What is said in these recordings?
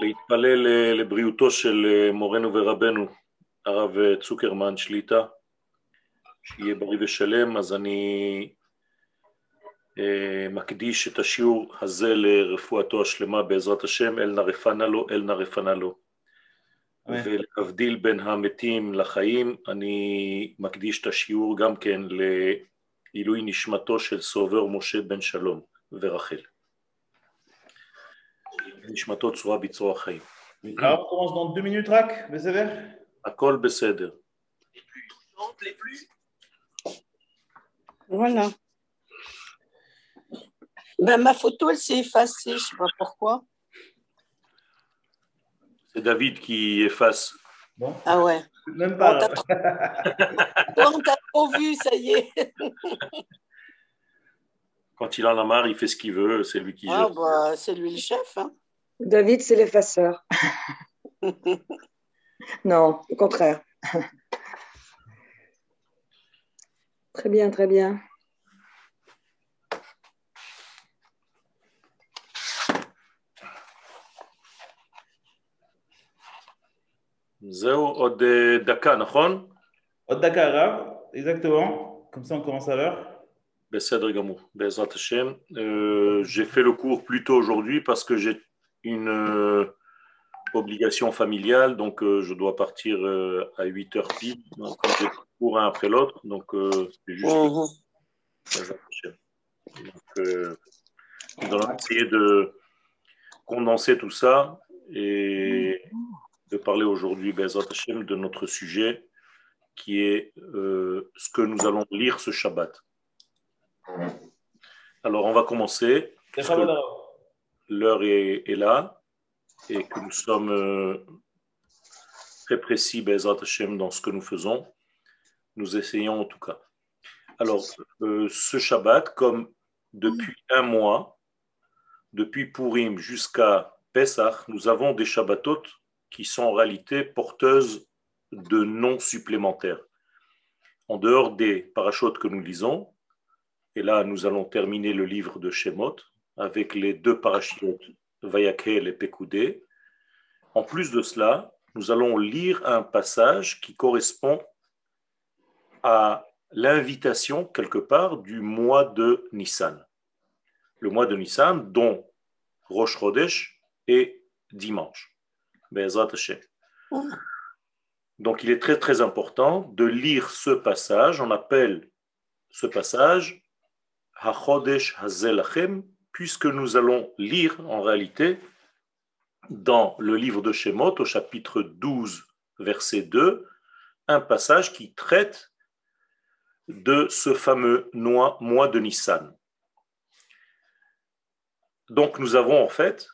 להתפלל לבריאותו של מורנו ורבנו, הרב צוקרמן שליטה, שיהיה בריא ושלם, אז אני אה, מקדיש את השיעור הזה לרפואתו השלמה בעזרת השם, אל נא רפנה לו, אל נא רפנה לו. ולהבדיל בין המתים לחיים, אני מקדיש את השיעור גם כן לעילוי נשמתו של סובר משה בן שלום ורחל. Là, on commence dans deux minutes, Rak, Beseder. Akol Beseder. Les plus Voilà. Ben, ma photo, elle s'est effacée, je ne sais pas pourquoi. C'est David qui efface. Ah ouais. Même pas. On trop... t'a trop vu, ça y est. Quand il en a marre, il fait ce qu'il veut, c'est lui qui. Ah, bah, c'est lui le chef. Hein. David, c'est l'effaceur. non, au contraire. très bien, très bien. זהו, עוד אה, דקה, נכון? Haute Dakar, Rav, exactement. Comme ça, on commence à l'heure. בסדר גמור, בעזרת השם. Euh, j'ai fait le cours plus tôt aujourd'hui parce que j'ai une euh, obligation familiale, donc euh, je dois partir euh, à 8 heures pile. Donc, cours un après l'autre, donc euh, c'est juste. Donc, nous allons essayer de condenser tout ça et de parler aujourd'hui, de notre sujet qui est euh, ce que nous allons lire ce Shabbat. Alors, on va commencer. que. L'heure est, est là et que nous sommes euh, très précis, Bezrat Hashem, dans ce que nous faisons. Nous essayons en tout cas. Alors, euh, ce Shabbat, comme depuis un mois, depuis Purim jusqu'à Pesach, nous avons des Shabbatot qui sont en réalité porteuses de noms supplémentaires. En dehors des parachutes que nous lisons, et là nous allons terminer le livre de Shemot avec les deux parachutes Vayakel et Pekoudé. En plus de cela, nous allons lire un passage qui correspond à l'invitation quelque part du mois de Nissan. Le mois de Nissan dont Rosh Chodesh est dimanche. Hashem. Donc il est très très important de lire ce passage. On appelle ce passage HaChodesh Hazelachem, puisque nous allons lire en réalité dans le livre de Shemot au chapitre 12, verset 2, un passage qui traite de ce fameux mois, de Nissan. Donc nous avons en fait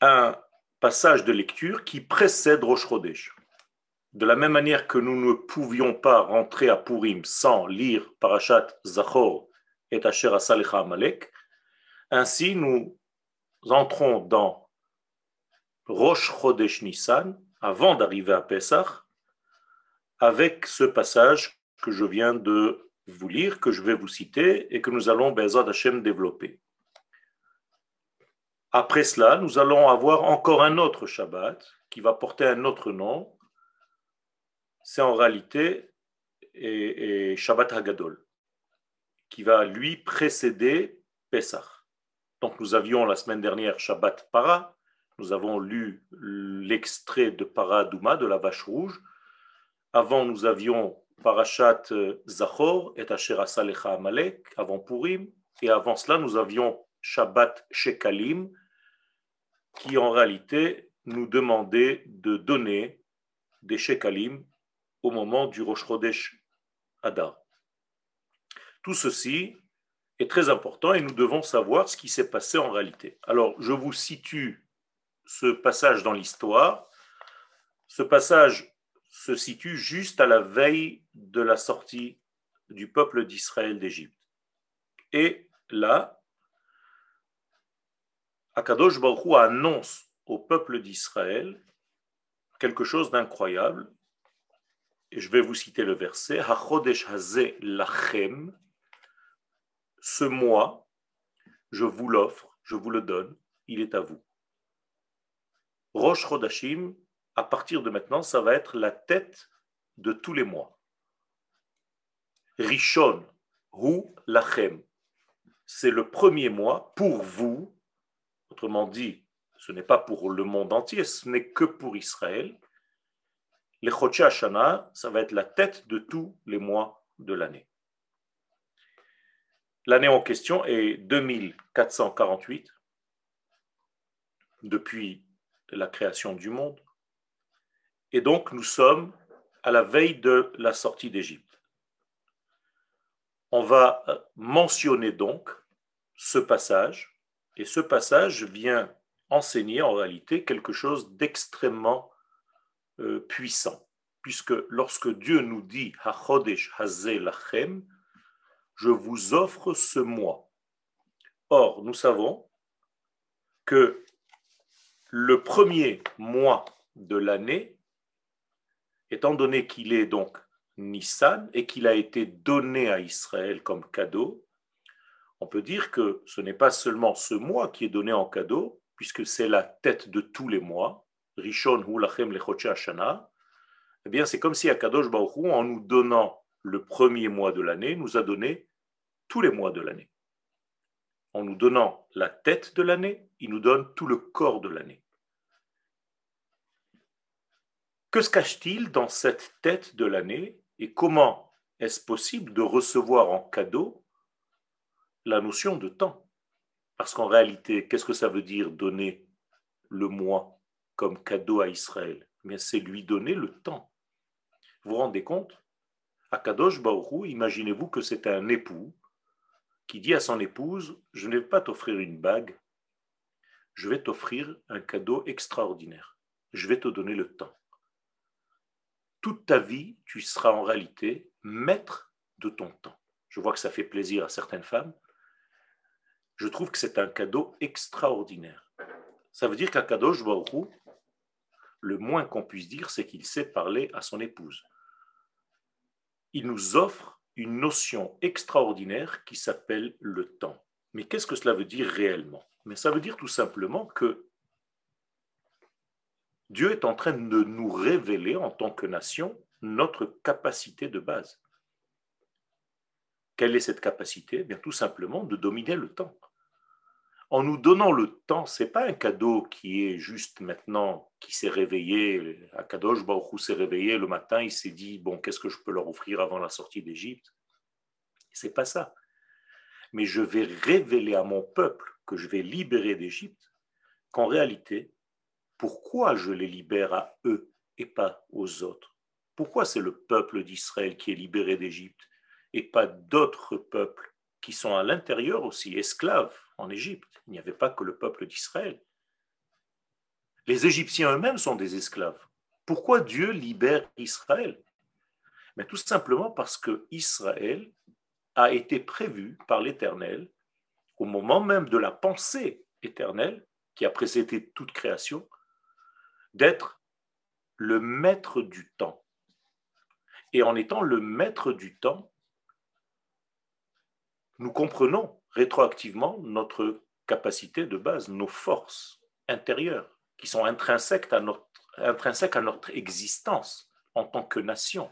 un passage de lecture qui précède Rosh. De la même manière que nous ne pouvions pas rentrer à Purim sans lire Parashat Zachor et Asher Asalecha Amalek, ainsi nous entrons dans Rosh Chodesh Nissan avant d'arriver à Pesach avec ce passage que je viens de vous lire, que je vais vous citer et que nous allons Bezad Hashem développer. Après cela, nous allons avoir encore un autre Shabbat qui va porter un autre nom. C'est en réalité Shabbat Hagadol, qui va lui précéder Pesach. Donc nous avions la semaine dernière Shabbat Para, nous avons lu l'extrait de Para Douma, de la vache rouge. Avant, nous avions Parashat Zachor et Asher Asalecha Amalek, avant Purim. Et avant cela, nous avions Shabbat Shekalim, qui en réalité nous demandait de donner des Shekalim au moment du Rosh Chodesh Adar. Tout ceci est très important et nous devons savoir ce qui s'est passé en réalité. Alors, je vous situe ce passage dans l'histoire. Ce passage se situe juste à la veille de la sortie du peuple d'Israël d'Égypte. Et là, Akadosh Baruch annonce au peuple d'Israël quelque chose d'incroyable. Et je vais vous citer le verset. Ce mois, je vous l'offre, je vous le donne, il est à vous. Rosh Chodashim, à partir de maintenant, ça va être la tête de tous les mois. Rishon, Hu Lachem. C'est le premier mois pour vous. Autrement dit, ce n'est pas pour le monde entier, ce n'est que pour Israël. Les Chodesh Hashanah, ça va être la tête de tous les mois de l'année. L'année en question est 2448, depuis la création du monde. Et donc, nous sommes à la veille de la sortie d'Égypte. On va mentionner donc ce passage, et ce passage vient enseigner en réalité quelque chose d'extrêmement euh, puissant, puisque lorsque Dieu nous dit HaChodesh Hazel Lachem, je vous offre ce mois. Or, nous savons que le premier mois de l'année, étant donné qu'il est donc Nissan et qu'il a été donné à Israël comme cadeau, on peut dire que ce n'est pas seulement ce mois qui est donné en cadeau, puisque c'est la tête de tous les mois, Rishon Hu Lachem Ashana, eh bien c'est comme si Akadosh Baruch en nous donnant le premier mois de l'année, nous a donné tous les mois de l'année. En nous donnant la tête de l'année, il nous donne tout le corps de l'année. Que se cache-t-il dans cette tête de l'année et comment est-ce possible de recevoir en cadeau la notion de temps? Parce qu'en réalité, qu'est-ce que ça veut dire donner le mois comme cadeau à Israël? Eh c'est lui donner le temps. Vous vous rendez compte? À Kadosh Baruch imaginez-vous que c'est un époux qui dit à son épouse Je ne vais pas t'offrir une bague, je vais t'offrir un cadeau extraordinaire. Je vais te donner le temps. Toute ta vie, tu seras en réalité maître de ton temps. Je vois que ça fait plaisir à certaines femmes. Je trouve que c'est un cadeau extraordinaire. Ça veut dire qu'à Kadosh Baruch le moins qu'on puisse dire, c'est qu'il sait parler à son épouse. Il nous offre une notion extraordinaire qui s'appelle le temps. Mais qu'est-ce que cela veut dire réellement? Mais ça veut dire tout simplement que Dieu est en train de nous révéler en tant que nation notre capacité de base. Quelle est cette capacité? Eh Bien tout simplement de dominer le temps. En nous donnant le temps, c'est pas un cadeau qui est juste maintenant qui s'est réveillé. Akadosh Baruch s'est réveillé le matin, il s'est dit bon, qu'est-ce que je peux leur offrir avant la sortie d'Égypte? C'est pas ça. Mais je vais révéler à mon peuple que je vais libérer d'Égypte qu'en réalité, pourquoi je les libère à eux et pas aux autres? Pourquoi c'est le peuple d'Israël qui est libéré d'Égypte et pas d'autres peuples qui sont à l'intérieur aussi esclaves en Égypte Il n'y avait pas que le peuple d'Israël. Les Égyptiens eux-mêmes sont des esclaves. Pourquoi Dieu libère Israël? Mais Tout simplement parce que Israël a été prévu par l'Éternel au moment même de la pensée éternelle qui a précédé toute création, d'être le maître du temps. Et en étant le maître du temps, nous comprenons rétroactivement notre capacité de base, nos forces intérieures qui sont intrinsèques à notre, existence en tant que nation.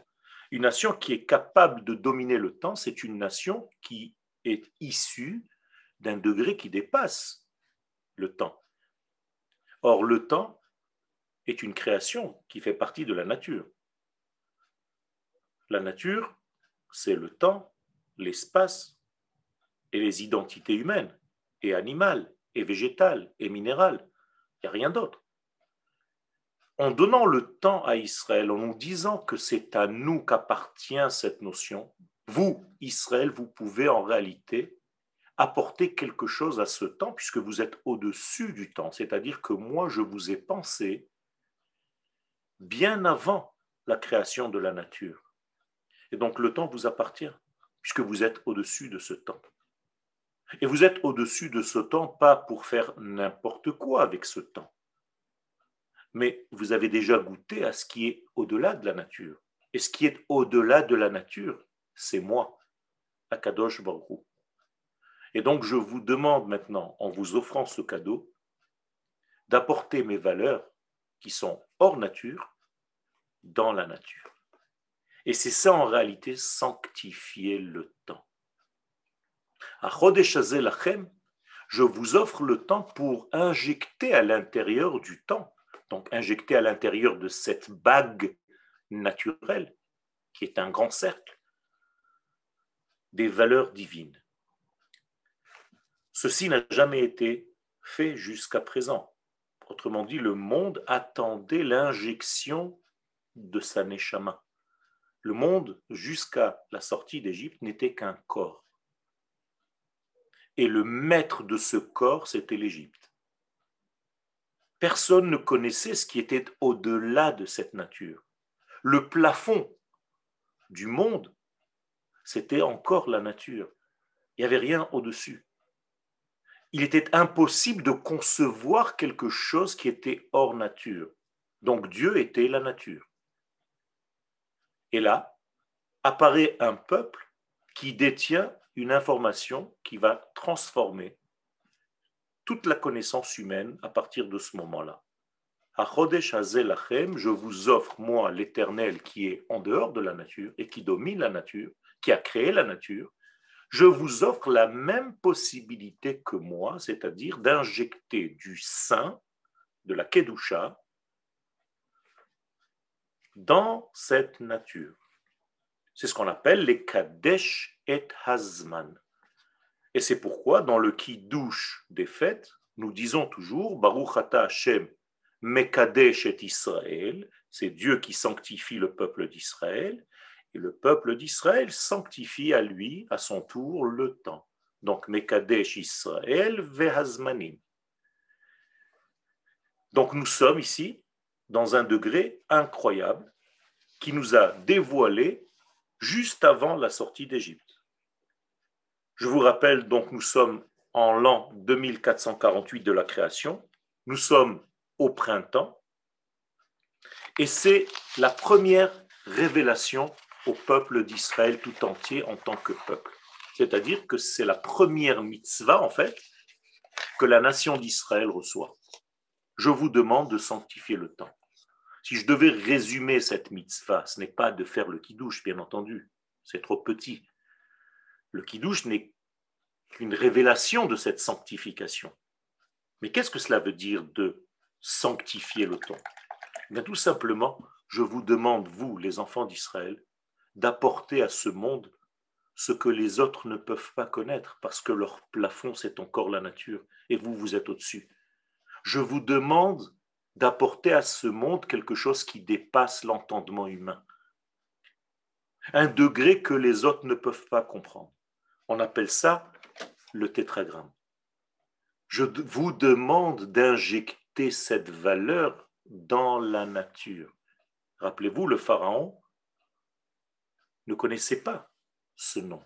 Une nation qui est capable de dominer le temps, c'est une nation qui est issue d'un degré qui dépasse le temps. Or, le temps est une création qui fait partie de la nature. La nature, c'est le temps, l'espace et les identités humaines, et animales, et végétales, et minérales. Il n'y a rien d'autre en donnant le temps à Israël, en nous disant que c'est à nous qu'appartient cette notion, vous, Israël, vous pouvez en réalité apporter quelque chose à ce temps puisque vous êtes au-dessus du temps. C'est-à-dire que moi, je vous ai pensé bien avant la création de la nature. Et donc le temps vous appartient puisque vous êtes au-dessus de ce temps. Et vous êtes au-dessus de ce temps pas pour faire n'importe quoi avec ce temps mais vous avez déjà goûté à ce qui est au-delà de la nature. Et ce qui est au-delà de la nature, c'est moi, Akadosh Baruch Et donc je vous demande maintenant, en vous offrant ce cadeau, d'apporter mes valeurs qui sont hors nature dans la nature. Et c'est ça en réalité sanctifier le temps. Je vous offre le temps pour injecter à l'intérieur du temps, donc injecter à l'intérieur de cette bague naturelle, qui est un grand cercle, des valeurs divines. Ceci n'a jamais été fait jusqu'à présent. Autrement dit, le monde attendait l'injection de sa neshama. Le monde, jusqu'à la sortie d'Égypte, n'était qu'un corps. Et le maître de ce corps, c'était l'Égypte. Personne ne connaissait ce qui était au-delà de cette nature. Le plafond du monde, c'était encore la nature. Il n'y avait rien au-dessus. Il était impossible de concevoir quelque chose qui était hors nature. Donc Dieu était la nature. Et là, apparaît un peuple qui détient une information qui va transformer toute la connaissance humaine à partir de ce moment-là. Je vous offre, moi, l'Éternel qui est en dehors de la nature et qui domine la nature, qui a créé la nature, je vous offre la même possibilité que moi, c'est-à-dire d'injecter du sein, de la Kedusha, dans cette nature. C'est ce qu'on appelle les Kadesh et Hazman. Et c'est pourquoi, dans le Kiddush des fêtes, nous disons toujours Baruch Ata Hashem Mekadesh et Israël, c'est Dieu qui sanctifie le peuple d'Israël, et le peuple d'Israël sanctifie à lui, à son tour, le temps. Donc Mekadesh Israël Vehazmanim. Donc nous sommes ici dans un degré incroyable qui nous a dévoilé juste avant la sortie d'Égypte. Je vous rappelle donc, nous sommes en l'an 2448 de la création, nous sommes au printemps, et c'est la première révélation au peuple d'Israël tout entier en tant que peuple. C'est-à-dire que c'est la première mitzvah, en fait, que la nation d'Israël reçoit. Je vous demande de sanctifier le temps. Si je devais résumer cette mitzvah, ce n'est pas de faire le kiddush, bien entendu, c'est trop petit. Le kiddush n'est qu'une révélation de cette sanctification. Mais qu'est-ce que cela veut dire de sanctifier le temps eh Bien tout simplement, je vous demande, vous, les enfants d'Israël, d'apporter à ce monde ce que les autres ne peuvent pas connaître, parce que leur plafond, c'est encore la nature, et vous, vous êtes au-dessus. Je vous demande d'apporter à ce monde quelque chose qui dépasse l'entendement humain. Un degré que les autres ne peuvent pas comprendre. On appelle ça le tétragramme. Je vous demande d'injecter cette valeur dans la nature. Rappelez-vous, le pharaon ne connaissait pas ce nom.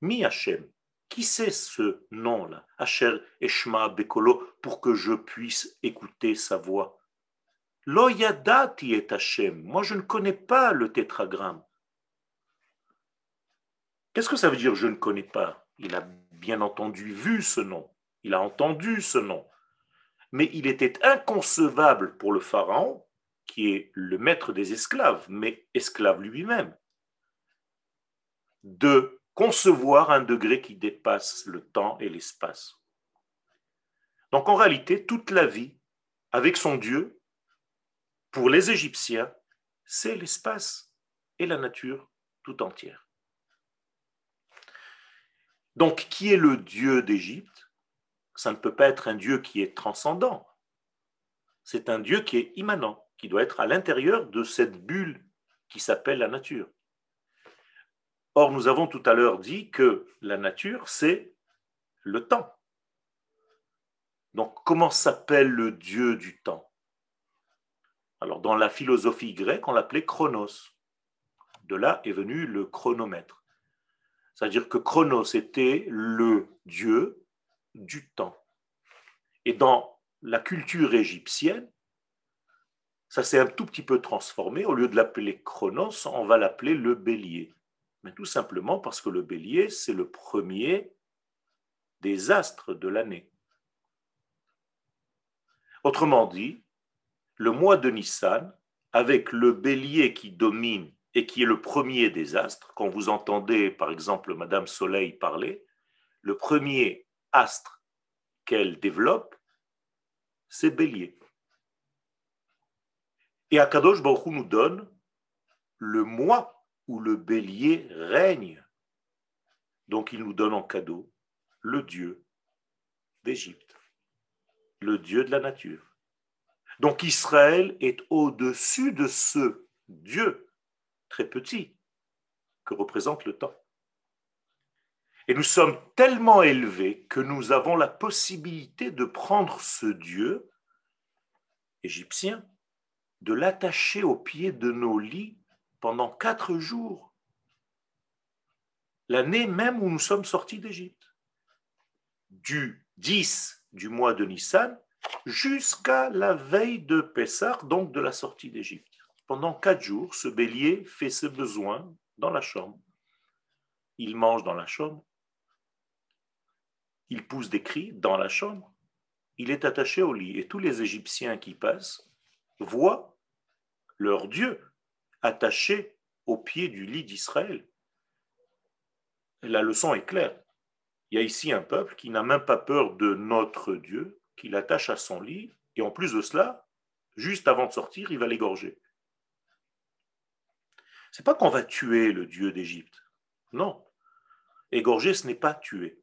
Mi Hachem. Qui c'est ce nom-là? Asher Eshma Bekolo, pour que je puisse écouter sa voix. Lo yadati et Hashem. Moi, je ne connais pas le tétragramme. Qu'est-ce que ça veut dire je ne connais pas? Il a bien entendu vu ce nom. Il a entendu ce nom. Mais il était inconcevable pour le pharaon, qui est le maître des esclaves, mais esclave lui-même, de concevoir un degré qui dépasse le temps et l'espace. Donc en réalité, toute la vie, avec son Dieu, pour les Égyptiens, c'est l'espace et la nature tout entière. Donc, qui est le Dieu d'Égypte? Ça ne peut pas être un Dieu qui est transcendant. C'est un Dieu qui est immanent, qui doit être à l'intérieur de cette bulle qui s'appelle la nature. Or, nous avons tout à l'heure dit que la nature, c'est le temps. Donc, comment s'appelle le Dieu du temps? Alors, dans la philosophie grecque, on l'appelait chronos. De là est venu le chronomètre. C'est-à-dire que chronos était le dieu du temps. Et dans la culture égyptienne, ça s'est un tout petit peu transformé. Au lieu de l'appeler chronos, on va l'appeler le bélier. Mais tout simplement parce que le bélier, c'est le premier des astres de l'année. Autrement dit, le mois de Nissan, avec le bélier qui domine et qui est le premier des astres, quand vous entendez par exemple Madame Soleil parler, le premier astre qu'elle développe, c'est bélier. Et Akadosh Baruch nous donne le mois où le bélier règne. Donc il nous donne en cadeau le Dieu d'Égypte, le Dieu de la nature. Donc Israël est au-dessus de ce Dieu très petit que représente le temps. Et nous sommes tellement élevés que nous avons la possibilité de prendre ce Dieu égyptien, de l'attacher au pied de nos lits pendant quatre jours, l'année même où nous sommes sortis d'Égypte, du 10 du mois de Nissan jusqu'à la veille de Pessah, donc de la sortie d'Égypte. Pendant quatre jours, ce bélier fait ses besoins dans la chambre. Il mange dans la chambre. Il pousse des cris dans la chambre. Il est attaché au lit. Et tous les Égyptiens qui passent voient leur Dieu attaché au pied du lit d'Israël. La leçon est claire. Il y a ici un peuple qui n'a même pas peur de notre Dieu, qui l'attache à son lit, et en plus de cela, juste avant de sortir, il va l'égorger. C'est pas qu'on va tuer le Dieu d'Égypte. Non. Égorger, ce n'est pas tuer.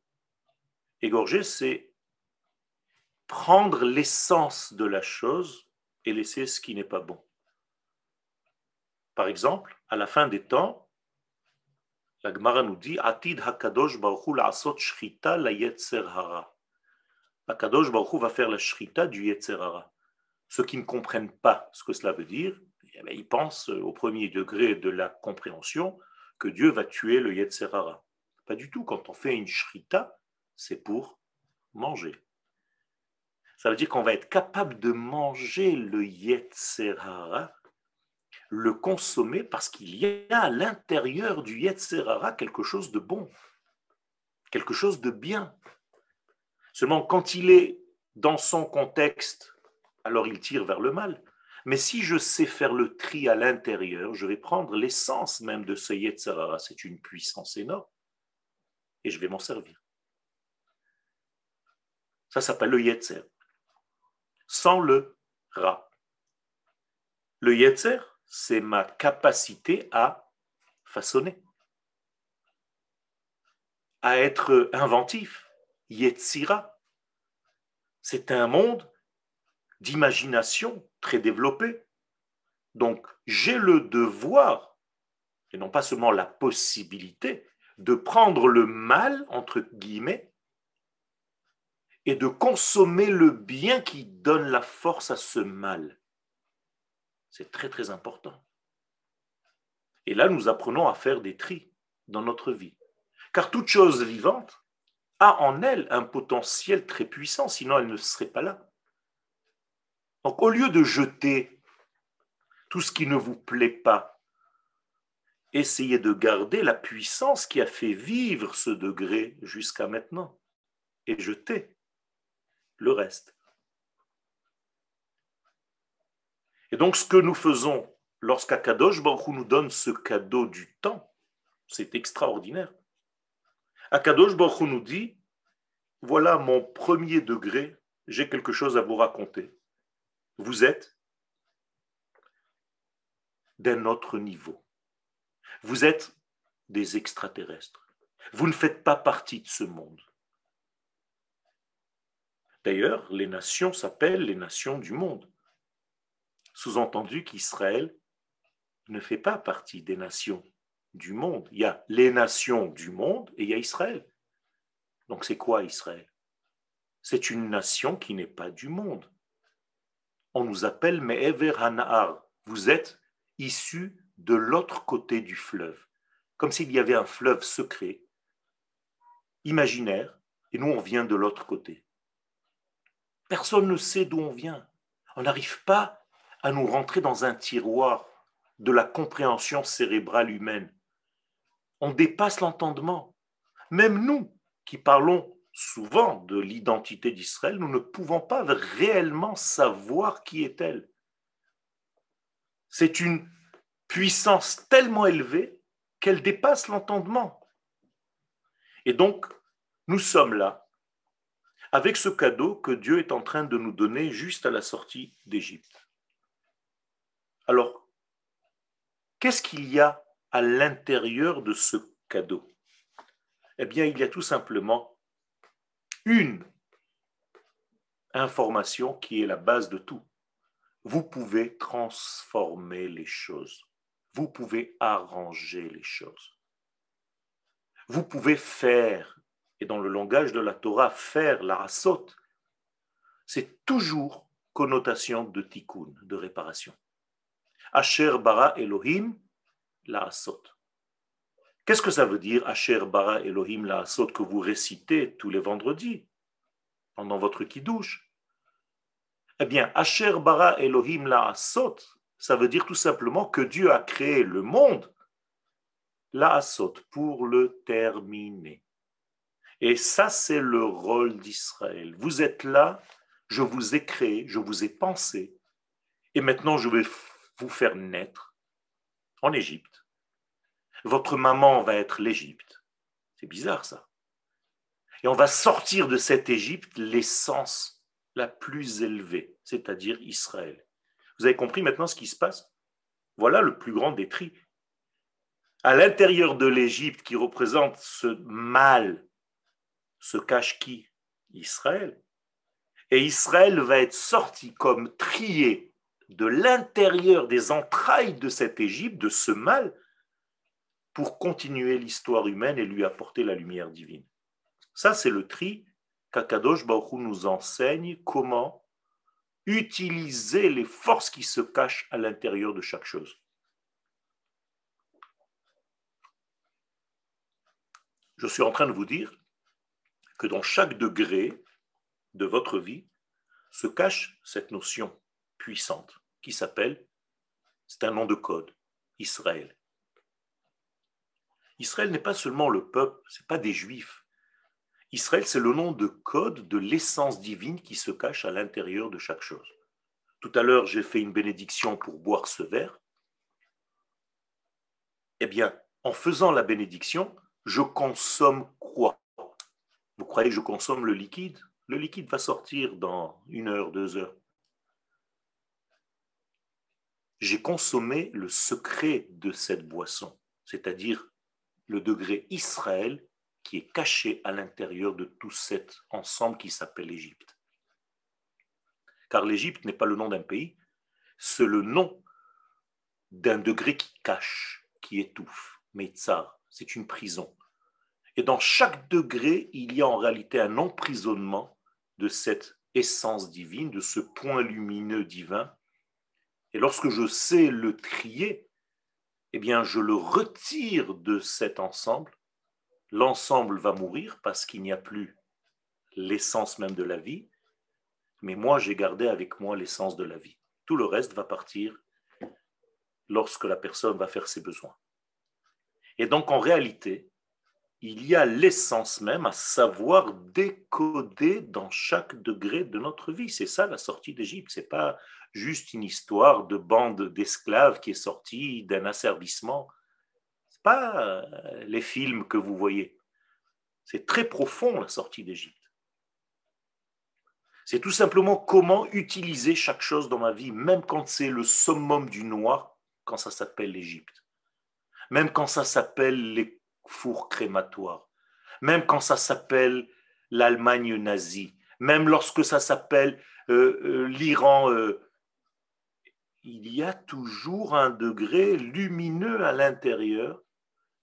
Égorger, c'est prendre l'essence de la chose et laisser ce qui n'est pas bon. Par exemple, à la fin des temps, la Gemara nous dit Atid Hakadosh Baruch Asot Shrita la. Hakadosh Baruch va faire la Shrita du Yetzer Hara. Ceux qui ne comprennent pas ce que cela veut dire, eh ben, ils pensent au premier degré de la compréhension que Dieu va tuer le Yetzer Hara. Pas du tout. Quand on fait une Shrita, c'est pour manger. Ça veut dire qu'on va être capable de manger le Yetzer Hara le consommer parce qu'il y a à l'intérieur du Yetzerara quelque chose de bon, quelque chose de bien. Seulement, quand il est dans son contexte, alors il tire vers le mal. Mais si je sais faire le tri à l'intérieur, je vais prendre l'essence même de ce Yetzerara. C'est une puissance énorme. Et je vais m'en servir. Ça s'appelle le Yetzer. Sans le Ra. Le Yetzer, c'est ma capacité à façonner, à être inventif, Yetzira. C'est un monde d'imagination très développé. Donc j'ai le devoir, et non pas seulement la possibilité, de prendre le mal, entre guillemets, et de consommer le bien qui donne la force à ce mal. C'est très très important. Et là, nous apprenons à faire des tris dans notre vie. Car toute chose vivante a en elle un potentiel très puissant, sinon elle ne serait pas là. Donc au lieu de jeter tout ce qui ne vous plaît pas, essayez de garder la puissance qui a fait vivre ce degré jusqu'à maintenant et jeter le reste. Et donc, ce que nous faisons lorsqu'Akadosh Baruch nous donne ce cadeau du temps, c'est extraordinaire. Akadosh Baruch nous dit voilà mon premier degré, j'ai quelque chose à vous raconter. Vous êtes d'un autre niveau. Vous êtes des extraterrestres. Vous ne faites pas partie de ce monde. D'ailleurs, les nations s'appellent les nations du monde. Sous-entendu qu'Israël ne fait pas partie des nations du monde. Il y a les nations du monde et il y a Israël. Donc c'est quoi Israël? C'est une nation qui n'est pas du monde. On nous appelle Me'ever Hana'ar. Vous êtes issus de l'autre côté du fleuve. Comme s'il y avait un fleuve secret, imaginaire, et nous on vient de l'autre côté. Personne ne sait d'où on vient. On n'arrive pas à nous rentrer dans un tiroir de la compréhension cérébrale humaine. On dépasse l'entendement. Même nous, qui parlons souvent de l'identité d'Israël, nous ne pouvons pas réellement savoir qui est-elle. C'est une puissance tellement élevée qu'elle dépasse l'entendement. Et donc, nous sommes là avec ce cadeau que Dieu est en train de nous donner juste à la sortie d'Égypte. Alors, qu'est-ce qu'il y a à l'intérieur de ce cadeau Eh bien, il y a tout simplement une information qui est la base de tout. Vous pouvez transformer les choses. Vous pouvez arranger les choses. Vous pouvez faire, et dans le langage de la Torah, faire la rasote, c'est toujours connotation de tikkun, de réparation. Asher bara Elohim la asot. Qu'est-ce que ça veut dire Asher bara Elohim la asot que vous récitez tous les vendredis pendant votre kiddush? Eh bien, Asher bara Elohim la asot, ça veut dire tout simplement que Dieu a créé le monde la asot pour le terminer. Et ça, c'est le rôle d'Israël. Vous êtes là, je vous ai créé, je vous ai pensé, et maintenant je vais vous faire naître en Égypte. Votre maman va être l'Égypte. C'est bizarre ça. Et on va sortir de cette Égypte l'essence la plus élevée, c'est-à-dire Israël. Vous avez compris maintenant ce qui se passe? Voilà le plus grand des. À l'intérieur de l'Égypte qui représente ce mal, se cache qui? Israël. Et Israël va être sorti comme trié de l'intérieur des entrailles de cette Égypte, de ce mal, pour continuer l'histoire humaine et lui apporter la lumière divine. Ça, c'est le tri qu'Akadosh Baruch nous enseigne comment utiliser les forces qui se cachent à l'intérieur de chaque chose. Je suis en train de vous dire que dans chaque degré de votre vie se cache cette notion puissante qui s'appelle, c'est un nom de code, Israël. Israël n'est pas seulement le peuple, ce n'est pas des juifs. Israël, c'est le nom de code de l'essence divine qui se cache à l'intérieur de chaque chose. Tout à l'heure, j'ai fait une bénédiction pour boire ce verre. Eh bien, en faisant la bénédiction, je consomme quoi? Vous croyez que je consomme le liquide? Le liquide va sortir dans une heure, deux heures j'ai consommé le secret de cette boisson, c'est-à-dire le degré Israël qui est caché à l'intérieur de tout cet ensemble qui s'appelle l'Égypte. Car l'Égypte n'est pas le nom d'un pays, c'est le nom d'un degré qui cache, qui étouffe. Metzar, c'est une prison. Et dans chaque degré, il y a en réalité un emprisonnement de cette essence divine, de ce point lumineux divin et lorsque je sais le trier, eh bien, je le retire de cet ensemble. L'ensemble va mourir parce qu'il n'y a plus l'essence même de la vie. Mais moi, j'ai gardé avec moi l'essence de la vie. Tout le reste va partir lorsque la personne va faire ses besoins. Et donc, en réalité, il y a l'essence même à savoir décoder dans chaque degré de notre vie. C'est ça la sortie d'Égypte. C'est pas juste une histoire de bande d'esclaves qui est sortie d'un asservissement. C'est pas euh, les films que vous voyez. C'est très profond la sortie d'Égypte. C'est tout simplement comment utiliser chaque chose dans ma vie, même quand c'est le summum du noir, quand ça s'appelle l'Égypte. Même quand ça s'appelle les fours crématoires. Même quand ça s'appelle l'Allemagne nazie. Même lorsque ça s'appelle euh, euh, l'Iran il y a toujours un degré lumineux à l'intérieur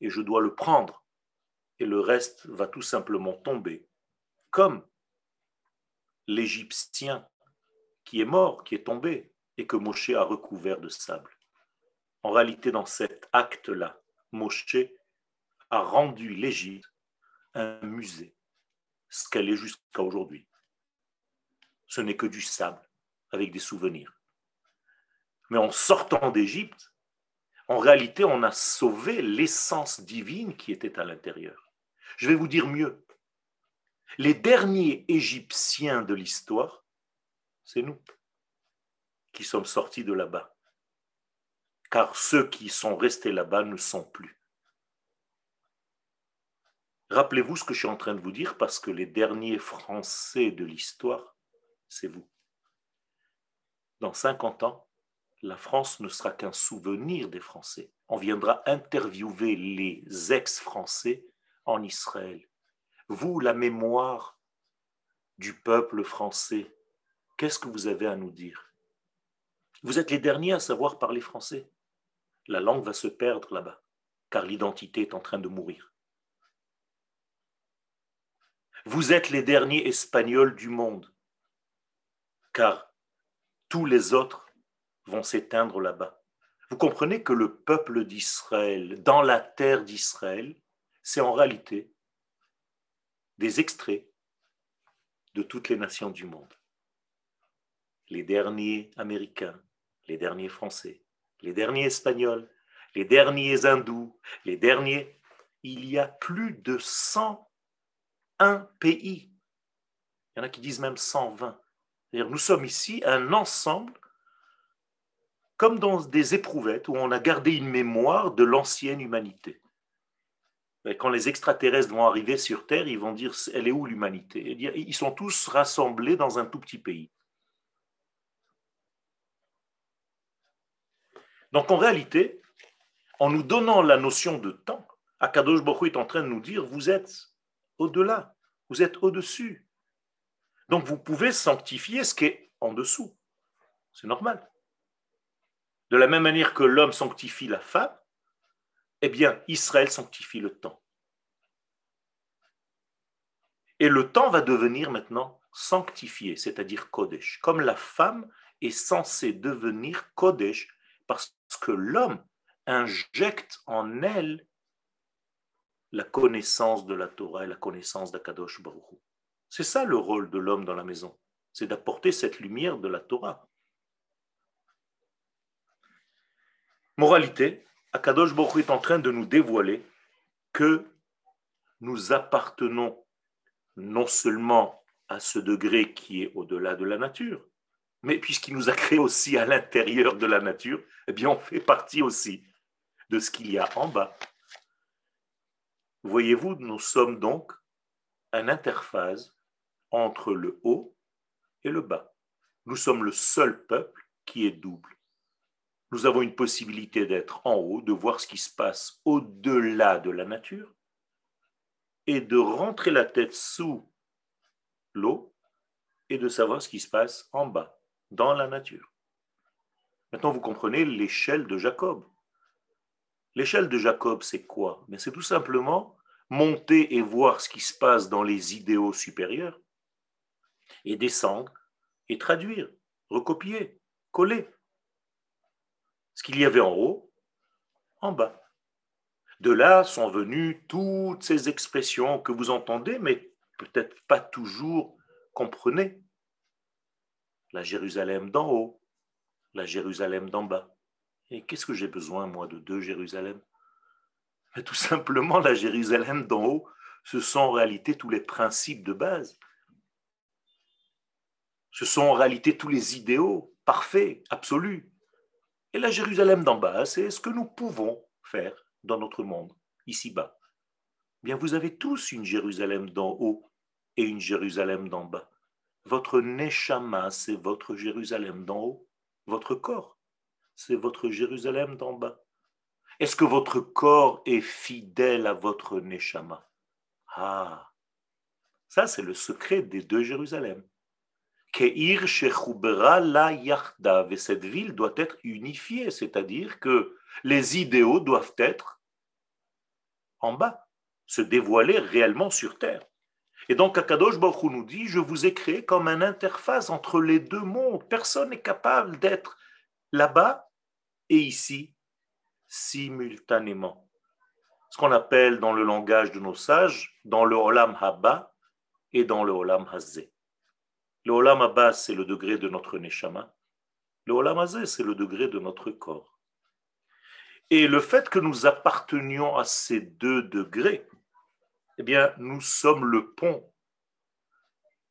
et je dois le prendre. Et le reste va tout simplement tomber, comme l'Égyptien qui est mort, qui est tombé, et que Moshe a recouvert de sable. En réalité, dans cet acte-là, Moshe a rendu l'Égypte un musée, ce qu'elle est jusqu'à aujourd'hui. Ce n'est que du sable avec des souvenirs. Mais en sortant d'Égypte, en réalité, on a sauvé l'essence divine qui était à l'intérieur. Je vais vous dire mieux. Les derniers Égyptiens de l'histoire, c'est nous qui sommes sortis de là-bas. car ceux qui sont restés là-bas ne sont plus. Rappelez-vous ce que je suis en train de vous dire parce que les derniers Français de l'histoire, c'est vous. Dans 50 ans, la France ne sera qu'un souvenir des Français. On viendra interviewer les ex-Français en Israël. Vous, la mémoire du peuple français, qu'est-ce que vous avez à nous dire? Vous êtes les derniers à savoir parler français. La langue va se perdre là-bas, car l'identité est en train de mourir. Vous êtes les derniers Espagnols du monde, car tous les autres vont s'éteindre là-bas. Vous comprenez que le peuple d'Israël, dans la terre d'Israël, c'est en réalité des extraits de toutes les nations du monde. Les derniers Américains, les derniers Français, les derniers Espagnols, les derniers Hindous, les derniers... Il y a plus de 100 un pays. Il y en a qui disent même 120. nous sommes ici un ensemble, comme dans des éprouvettes où on a gardé une mémoire de l'ancienne humanité. Quand les extraterrestres vont arriver sur Terre, ils vont dire elle est où l'humanité? Ils sont tous rassemblés dans un tout petit pays. Donc en réalité, en nous donnant la notion de temps, Akadosh Baruch est en train de nous dire vous êtes au-delà, vous êtes au-dessus. Donc vous pouvez sanctifier ce qui est en dessous. C'est normal. De la même manière que l'homme sanctifie la femme, eh bien, Israël sanctifie le temps. Et le temps va devenir maintenant sanctifié, c'est-à-dire Kodesh. Comme la femme est censée devenir Kodesh parce que l'homme injecte en elle la connaissance de la Torah et la connaissance d'Akadosh Baruch C'est ça le rôle de l'homme dans la maison, c'est d'apporter cette lumière de la Torah. Moralité, Akadosh Baruch est en train de nous dévoiler que nous appartenons non seulement à ce degré qui est au-delà de la nature, mais puisqu'il nous a créé aussi à l'intérieur de la nature, eh bien on fait partie aussi de ce qu'il y a en bas. Voyez-vous, nous sommes donc un interface entre le haut et le bas. Nous sommes le seul peuple qui est double. Nous avons une possibilité d'être en haut, de voir ce qui se passe au-delà de la nature et de rentrer la tête sous l'eau et de savoir ce qui se passe en bas, dans la nature. Maintenant, vous comprenez l'échelle de Jacob. L'échelle de Jacob, c'est quoi? C'est tout simplement monter et voir ce qui se passe dans les idéaux supérieurs, et descendre et traduire, recopier, coller. Ce qu'il y avait en haut, en bas. De là sont venues toutes ces expressions que vous entendez, mais peut-être pas toujours comprenez. La Jérusalem d'en haut, la Jérusalem d'en bas. Et qu'est-ce que j'ai besoin, moi, de deux Jérusalem? Tout simplement, la Jérusalem d'en haut, ce sont en réalité tous les principes de base. Ce sont en réalité tous les idéaux parfaits, absolus. Et la Jérusalem d'en bas, c'est ce que nous pouvons faire dans notre monde, ici-bas. Bien, vous avez tous une Jérusalem d'en haut et une Jérusalem d'en bas. Votre Neshama, c'est votre Jérusalem d'en haut. Votre corps, c'est votre Jérusalem d'en bas. Est-ce que votre corps est fidèle à votre Neshama? Ah, ça c'est le secret des deux Jérusalem. Keir la et cette ville doit être unifiée, c'est-à-dire que les idéaux doivent être en bas, se dévoiler réellement sur terre. Et donc Akadosh Baruch nous dit, je vous ai créé comme un interface entre les deux mondes. Personne n'est capable d'être là-bas et ici simultanément. Ce qu'on appelle dans le langage de nos sages, dans le Olam Haba et dans le Olam Hazé. Le Olam Haba, c'est le degré de notre Neshama. Le Olam Hazé, c'est le degré de notre corps. Et le fait que nous appartenions à ces deux degrés, eh bien, nous sommes le pont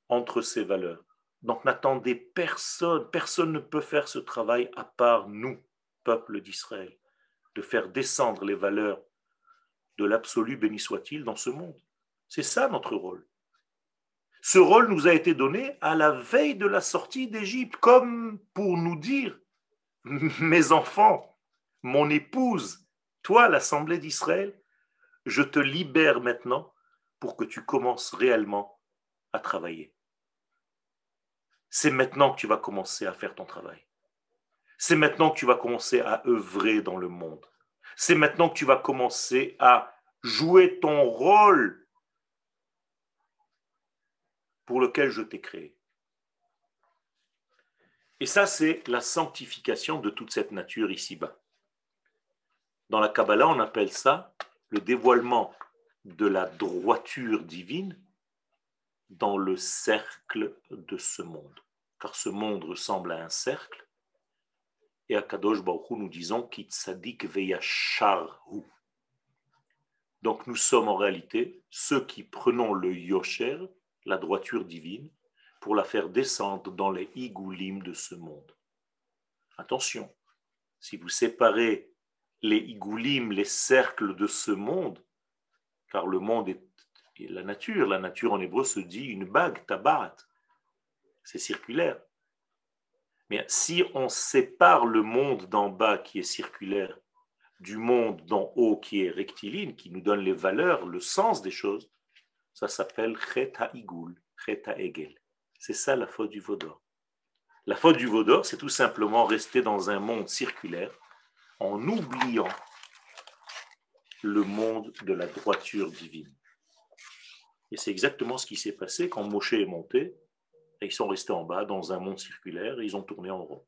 entre ces valeurs. Donc n'attendez personne, personne ne peut faire ce travail à part nous. peuple d'Israël, de faire descendre les valeurs de l'absolu, béni soit-il, dans ce monde. C'est ça notre rôle. Ce rôle nous a été donné à la veille de la sortie d'Égypte, comme pour nous dire, mes enfants, mon épouse, toi, l'Assemblée d'Israël, je te libère maintenant pour que tu commences réellement à travailler. C'est maintenant que tu vas commencer à faire ton travail. C'est maintenant que tu vas commencer à œuvrer dans le monde. C'est maintenant que tu vas commencer à jouer ton rôle pour lequel je t'ai créé. Et ça, c'est la sanctification de toute cette nature ici-bas. Dans la Kabbalah, on appelle ça le dévoilement de la droiture divine dans le cercle de ce monde. Car ce monde ressemble à un cercle. Et à Kadosh Baruch nous disons Kitsadik Veyasharhu. Donc nous sommes en réalité ceux qui prenons le Yosher, la droiture divine, pour la faire descendre dans les igoulim de ce monde. Attention, si vous séparez les igoulim, les cercles de ce monde, car le monde est la nature, la nature en hébreu se dit une bague, tabat, c'est circulaire. Mais si on sépare le monde d'en bas qui est circulaire du monde d'en haut qui est rectiligne, qui nous donne les valeurs, le sens des choses, ça s'appelle Cheta Igul, Cheta Egel. C'est ça la faute du Vaudor. La faute du Vaudor, c'est tout simplement rester dans un monde circulaire en oubliant le monde de la droiture divine. Et c'est exactement ce qui s'est passé quand Moshe est monté, et ils sont restés en bas dans un monde circulaire, et ils ont tourné en rond.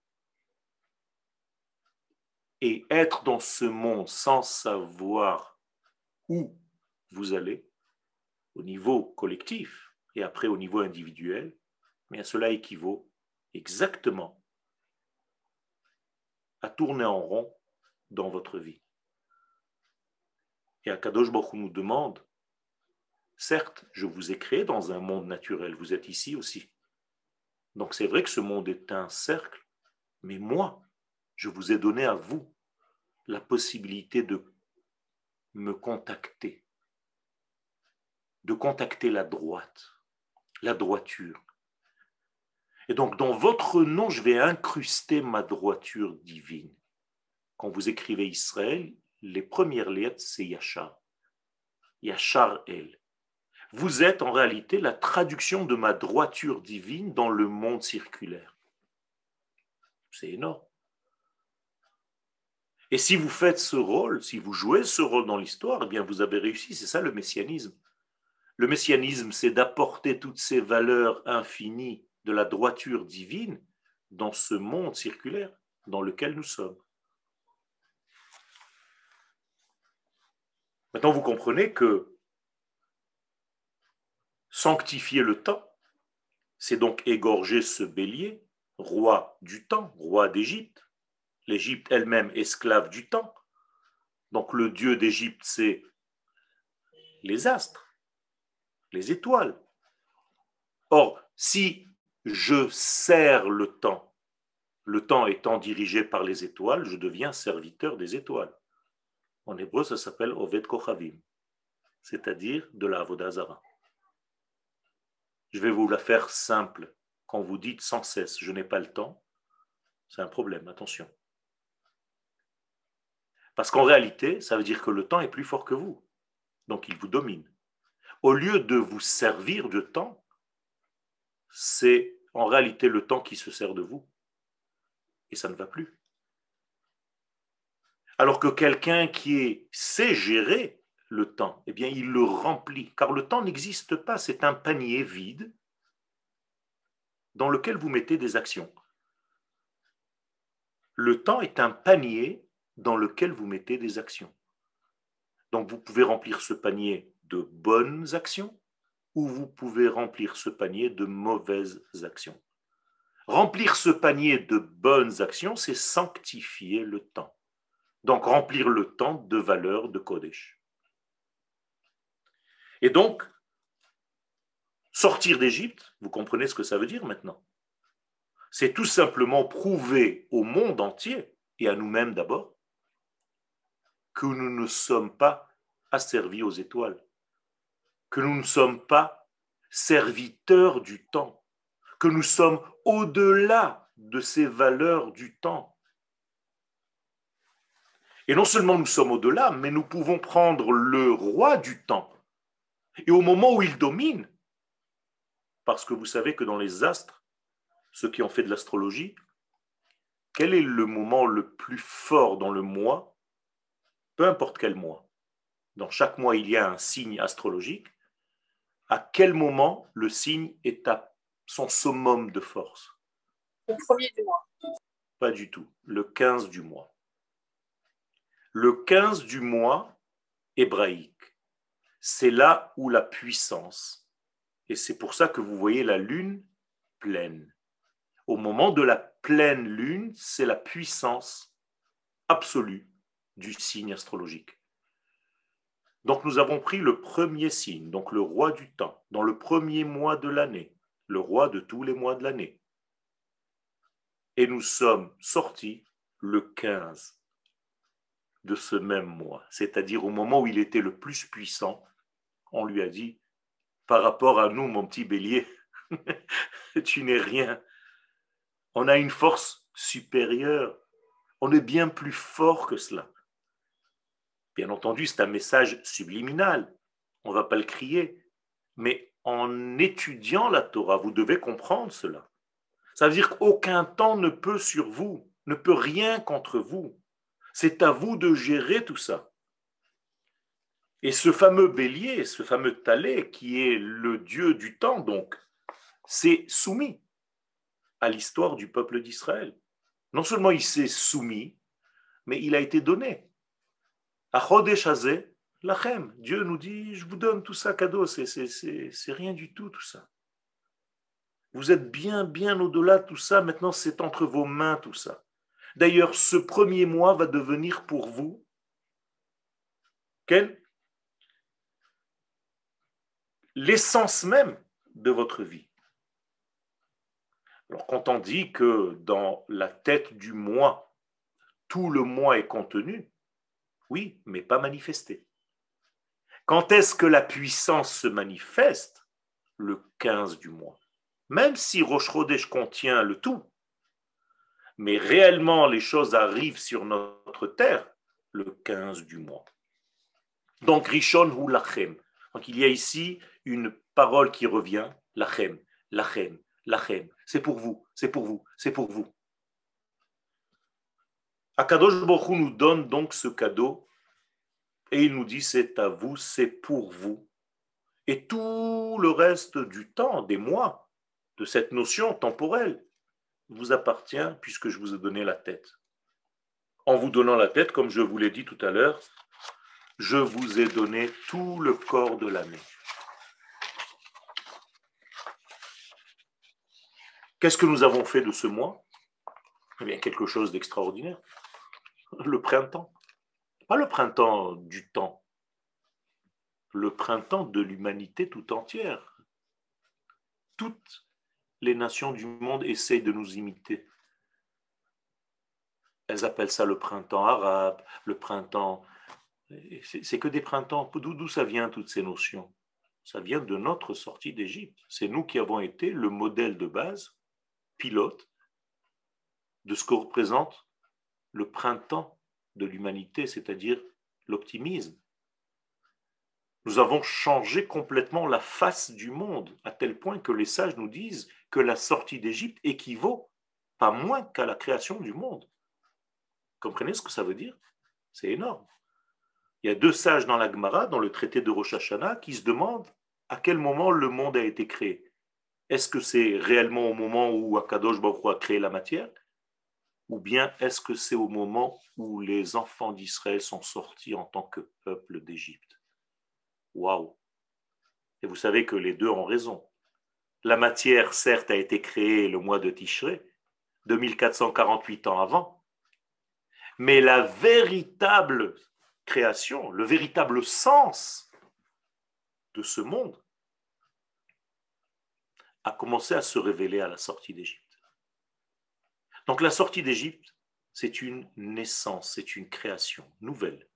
Et être dans ce monde sans savoir où vous allez, au niveau collectif, et après au niveau individuel, mais cela équivaut exactement à tourner en rond dans votre vie. Et Akadosh Baruch nous demande, certes, je vous ai créé dans un monde naturel, vous êtes ici aussi. Donc c'est vrai que ce monde est un cercle, mais moi, je vous ai donné à vous la possibilité de me contacter, de contacter la droite, la droiture. Et donc dans votre nom, je vais incruster ma droiture divine. Quand vous écrivez Israël, les premières lettres, c'est Yachar. Yachar El. Vous êtes en réalité la traduction de ma droiture divine dans le monde circulaire. C'est énorme. Et si vous faites ce rôle, si vous jouez ce rôle dans l'histoire, eh bien vous avez réussi. C'est ça le messianisme. Le messianisme, c'est d'apporter toutes ces valeurs infinies de la droiture divine dans ce monde circulaire dans lequel nous sommes. Maintenant, vous comprenez que sanctifier le temps, c'est donc égorger ce bélier, roi du temps, roi d'Égypte. L'Égypte elle-même esclave du temps. Donc le dieu d'Égypte, c'est les astres, les étoiles. Or, si je sers le temps, le temps étant dirigé par les étoiles, je deviens serviteur des étoiles. En hébreu, ça s'appelle Oved Kochavim, c'est-à-dire de la Avodazara. Je vais vous la faire simple. Quand vous dites sans cesse je n'ai pas le temps, c'est un problème, attention. Parce qu'en réalité, ça veut dire que le temps est plus fort que vous. Donc il vous domine. Au lieu de vous servir de temps, c'est en réalité le temps qui se sert de vous. Et ça ne va plus. Alors que quelqu'un qui sait gérer le temps, eh bien, il le remplit, car le temps n'existe pas, c'est un panier vide dans lequel vous mettez des actions. Le temps est un panier dans lequel vous mettez des actions. Donc vous pouvez remplir ce panier de bonnes actions ou vous pouvez remplir ce panier de mauvaises actions. Remplir ce panier de bonnes actions, c'est sanctifier le temps. Donc remplir le temps de valeur de Kodesh. Et donc, sortir d'Égypte, vous comprenez ce que ça veut dire maintenant C'est tout simplement prouver au monde entier et à nous-mêmes d'abord, que nous ne sommes pas asservis aux étoiles, que nous ne sommes pas serviteurs du temps, que nous sommes au-delà de ces valeurs du temps. Et non seulement nous sommes au-delà, mais nous pouvons prendre le roi du temps. Et au moment où il domine, parce que vous savez que dans les astres, ceux qui ont fait de l'astrologie, quel est le moment le plus fort dans le mois Peu importe quel mois. Dans chaque mois, il y a un signe astrologique. À quel moment le signe est à son summum de force? Le premier du mois. Pas du tout. Le 15 du mois. Le 15 du mois hébraïque, c'est là où la puissance, et c'est pour ça que vous voyez la lune pleine. Au moment de la pleine lune, c'est la puissance absolue du signe astrologique. Donc nous avons pris le premier signe, donc le roi du temps, dans le premier mois de l'année, le roi de tous les mois de l'année. Et nous sommes sortis le 15 de ce même mois, c'est-à-dire au moment où il était le plus puissant, on lui a dit, par rapport à nous, mon petit bélier, tu n'es rien. On a une force supérieure. On est bien plus fort que cela. Bien entendu, c'est un message subliminal. On ne va pas le crier. Mais en étudiant la Torah, vous devez comprendre cela. Ça veut dire qu'aucun temps ne peut sur vous, ne peut rien contre vous. C'est à vous de gérer tout ça. Et ce fameux bélier, ce fameux Talé, qui est le dieu du temps, donc, c'est soumis à l'histoire du peuple d'Israël. Non seulement il s'est soumis, mais il a été donné. Lachem. Dieu nous dit, je vous donne tout ça cadeau, c'est rien du tout tout ça. Vous êtes bien, bien au-delà de tout ça, maintenant c'est entre vos mains tout ça. D'ailleurs, ce premier mois va devenir pour vous quel? L'essence même de votre vie. Alors quand on dit que dans la tête du moi, tout le moi est contenu, oui, mais pas manifesté. Quand est-ce que la puissance se manifeste? Le 15 du mois. Même si Rosh contient le tout, mais réellement les choses arrivent sur notre terre le 15 du mois. Donc Rishon ou Lachem. Donc il y a ici une parole qui revient, Lachem, Lachem, Lachem. C'est pour vous, c'est pour vous, c'est pour vous. Akadosh Baruch nous donne donc ce cadeau et il nous dit c'est à vous, c'est pour vous. Et tout le reste du temps, des mois, de cette notion temporelle, vous appartient puisque je vous ai donné la tête. En vous donnant la tête, comme je vous l'ai dit tout à l'heure, je vous ai donné tout le corps de l'année. Qu'est-ce que nous avons fait de ce mois? Eh bien, quelque chose d'extraordinaire. Le printemps. Pas le printemps du temps, le printemps de l'humanité tout entière. Toutes les nations du monde essayent de nous imiter. Elles appellent ça le printemps arabe, le printemps. C'est que des printemps. D'où ça vient toutes ces notions? Ça vient de notre sortie d'Égypte. C'est nous qui avons été le modèle de base, pilote, de ce que représente le printemps de l'humanité, c'est-à-dire l'optimisme. Nous avons changé complètement la face du monde, à tel point que les sages nous disent que la sortie d'Égypte équivaut pas moins qu'à la création du monde. Comprenez ce que ça veut dire? C'est énorme. Il y a deux sages dans la Gemara, dans le traité de Rosh Hashanah, qui se demandent à quel moment le monde a été créé. Est-ce que c'est réellement au moment où Akadosh Baruch a créé la matière ou bien est-ce que c'est au moment où les enfants d'Israël sont sortis en tant que peuple d'Égypte? Waouh Et vous savez que les deux ont raison. La matière, certes, a été créée le mois de Tishré, 2448 ans avant, mais la véritable création, le véritable sens de ce monde a commencé à se révéler à la sortie d'Égypte. Donc la sortie d'Égypte, c'est une naissance, c'est une création nouvelle.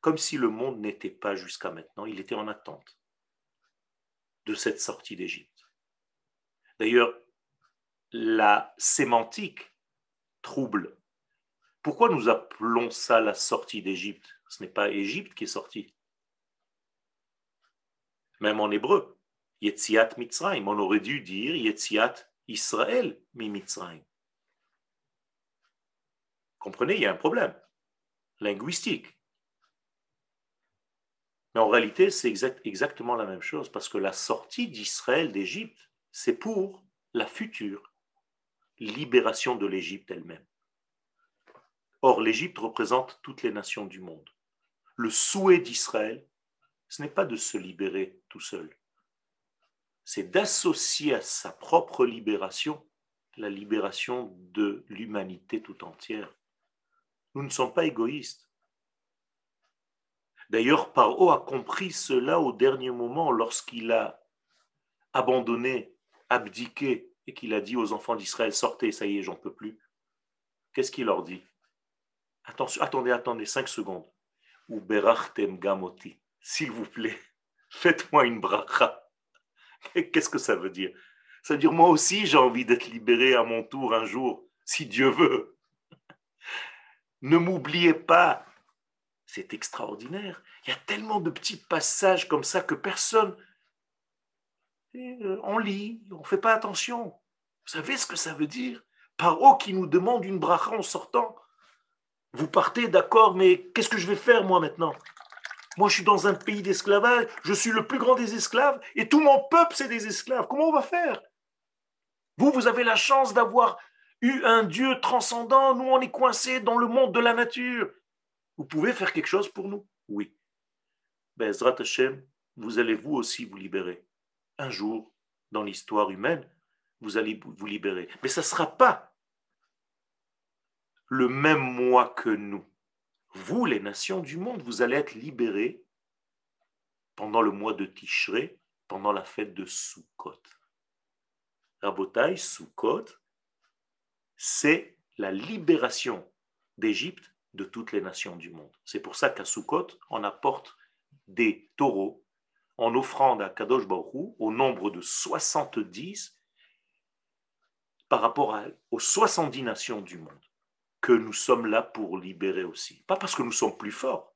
Comme si le monde n'était pas jusqu'à maintenant, il était en attente de cette sortie d'Égypte. D'ailleurs, la sémantique trouble. Pourquoi nous appelons ça la sortie d'Égypte? Ce n'est pas Égypte qui est sortie. Même en hébreu, Yetziat Mitzrayim, on aurait dû dire Yetziat Israël mi Mitzrayim. Comprenez, il y a un problème linguistique. Mais en réalité, c'est exactement la même chose, parce que la sortie d'Israël d'Égypte, c'est pour la future libération de l'Égypte elle-même. Or, l'Égypte représente toutes les nations du monde. Le souhait d'Israël, ce n'est pas de se libérer tout seul, c'est d'associer à sa propre libération la libération de l'humanité tout entière. Nous ne sommes pas égoïstes. D'ailleurs, Paro a compris cela au dernier moment lorsqu'il a abandonné, abdiqué et qu'il a dit aux enfants d'Israël sortez, ça y est, j'en peux plus. Qu'est-ce qu'il leur dit? Attention, attendez, attendez, cinq secondes. Ou berachtem gamoti, s'il vous plaît, faites-moi une bracha. Qu'est-ce que ça veut dire? Ça veut dire moi aussi j'ai envie d'être libéré à mon tour un jour, si Dieu veut. Ne m'oubliez pas. C'est extraordinaire. Il y a tellement de petits passages comme ça que personne. Euh, on lit, on ne fait pas attention. Vous savez ce que ça veut dire? Paro qui nous demande une bracha en sortant. Vous partez, d'accord, mais qu'est-ce que je vais faire moi maintenant? Moi, je suis dans un pays d'esclavage, je suis le plus grand des esclaves, et tout mon peuple, c'est des esclaves. Comment on va faire? Vous, vous avez la chance d'avoir eu un Dieu transcendant, nous on est coincés dans le monde de la nature. Vous pouvez faire quelque chose pour nous? Oui. Ben, Hashem, vous allez vous aussi vous libérer. Un jour, dans l'histoire humaine, vous allez vous libérer. Mais ça ne sera pas le même mois que nous. Vous, les nations du monde, vous allez être libérés pendant le mois de Tishré, pendant la fête de Sukkot. Rabotai, Sukkot, c'est la libération d'Égypte de toutes les nations du monde. C'est pour ça qu'à Sukkot, on apporte des taureaux en offrande à Kadosh Baruch au nombre de 70 par rapport aux 70 nations du monde que nous sommes là pour libérer aussi. Pas parce que nous sommes plus forts,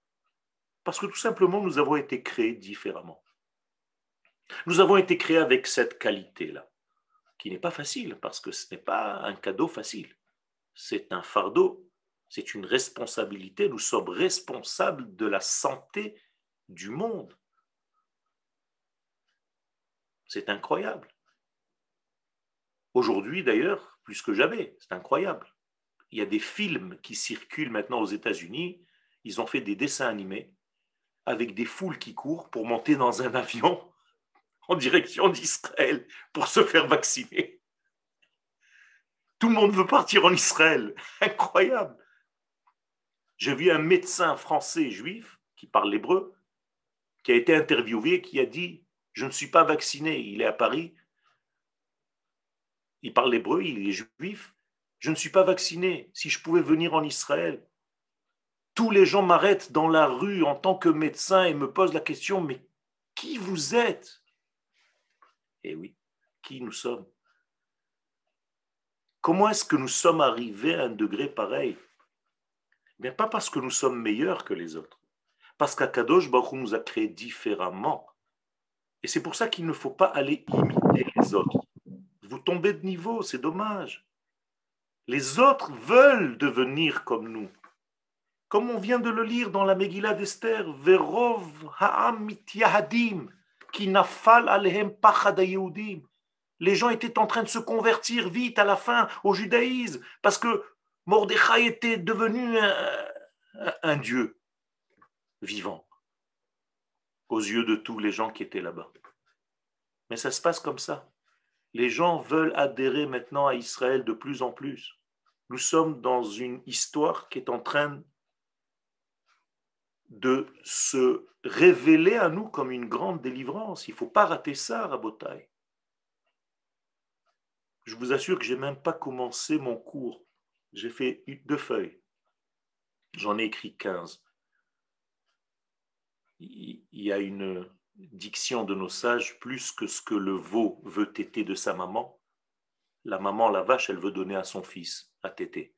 parce que tout simplement nous avons été créés différemment. Nous avons été créés avec cette qualité-là qui n'est pas facile, parce que ce n'est pas un cadeau facile. C'est un fardeau, c'est une responsabilité. Nous sommes responsables de la santé du monde. C'est incroyable. Aujourd'hui, d'ailleurs, plus que jamais, c'est incroyable. Il y a des films qui circulent maintenant aux États-Unis. Ils ont fait des dessins animés avec des foules qui courent pour monter dans un avion en direction d'Israël pour se faire vacciner. Tout le monde veut partir en Israël. Incroyable. J'ai vu un médecin français juif qui parle l'hébreu, qui a été interviewé, qui a dit Je ne suis pas vacciné. Il est à Paris. Il parle l'hébreu, il est juif. Je ne suis pas vacciné. Si je pouvais venir en Israël, tous les gens m'arrêtent dans la rue en tant que médecin et me posent la question Mais qui vous êtes? Eh oui, qui nous sommes? Comment est-ce que nous sommes arrivés à un degré pareil? Bien, pas parce que nous sommes meilleurs que les autres, parce qu'Akadosh Baruch nous a créés différemment. Et c'est pour ça qu'il ne faut pas aller imiter les autres. Vous tombez de niveau, c'est dommage. Les autres veulent devenir comme nous. Comme on vient de le lire dans la Megillah d'Esther, Verov ha'am mityahadim qui nafal alehem Les gens étaient en train de se convertir vite à la fin au judaïsme parce que Mordechai était devenu un, dieu vivant aux yeux de tous les gens qui étaient là-bas. Mais ça se passe comme ça. Les gens veulent adhérer maintenant à Israël de plus en plus. Nous sommes dans une histoire qui est en train de se révéler à nous comme une grande délivrance. Il ne faut pas rater ça, Rabotai. Je vous assure que je n'ai même pas commencé mon cours. J'ai fait deux feuilles. J'en ai écrit 15. Il y a une diction de nos sages, plus que ce que le veau veut téter de sa maman, la maman, la vache, elle veut donner à son fils, à téter.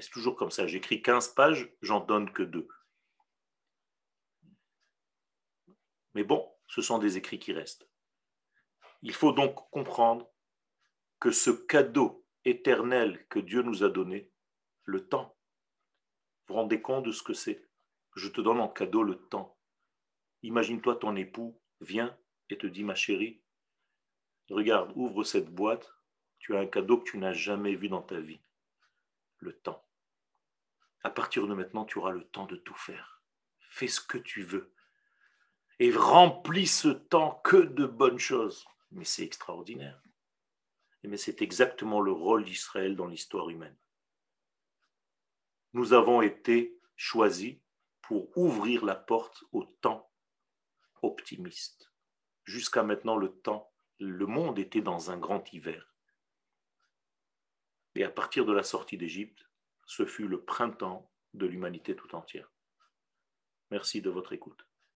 C'est toujours comme ça? J'écris 15 pages, j'en donne que deux. Mais bon, ce sont des écrits qui restent. Il faut donc comprendre que ce cadeau éternel que Dieu nous a donné, le temps, vous vous rendez compte de ce que c'est? Je te donne en cadeau le temps. Imagine-toi ton époux vient et te dit, ma chérie, regarde, ouvre cette boîte, tu as un cadeau que tu n'as jamais vu dans ta vie, le temps. À partir de maintenant, tu auras le temps de tout faire. Fais ce que tu veux. Et remplis ce temps que de bonnes choses. Mais c'est extraordinaire. Mais c'est exactement le rôle d'Israël dans l'histoire humaine. Nous avons été choisis pour ouvrir la porte au temps optimiste. Jusqu'à maintenant, le temps, le monde était dans un grand hiver. Et à partir de la sortie d'Égypte, ce fut le printemps de l'humanité tout entière. Merci de votre écoute.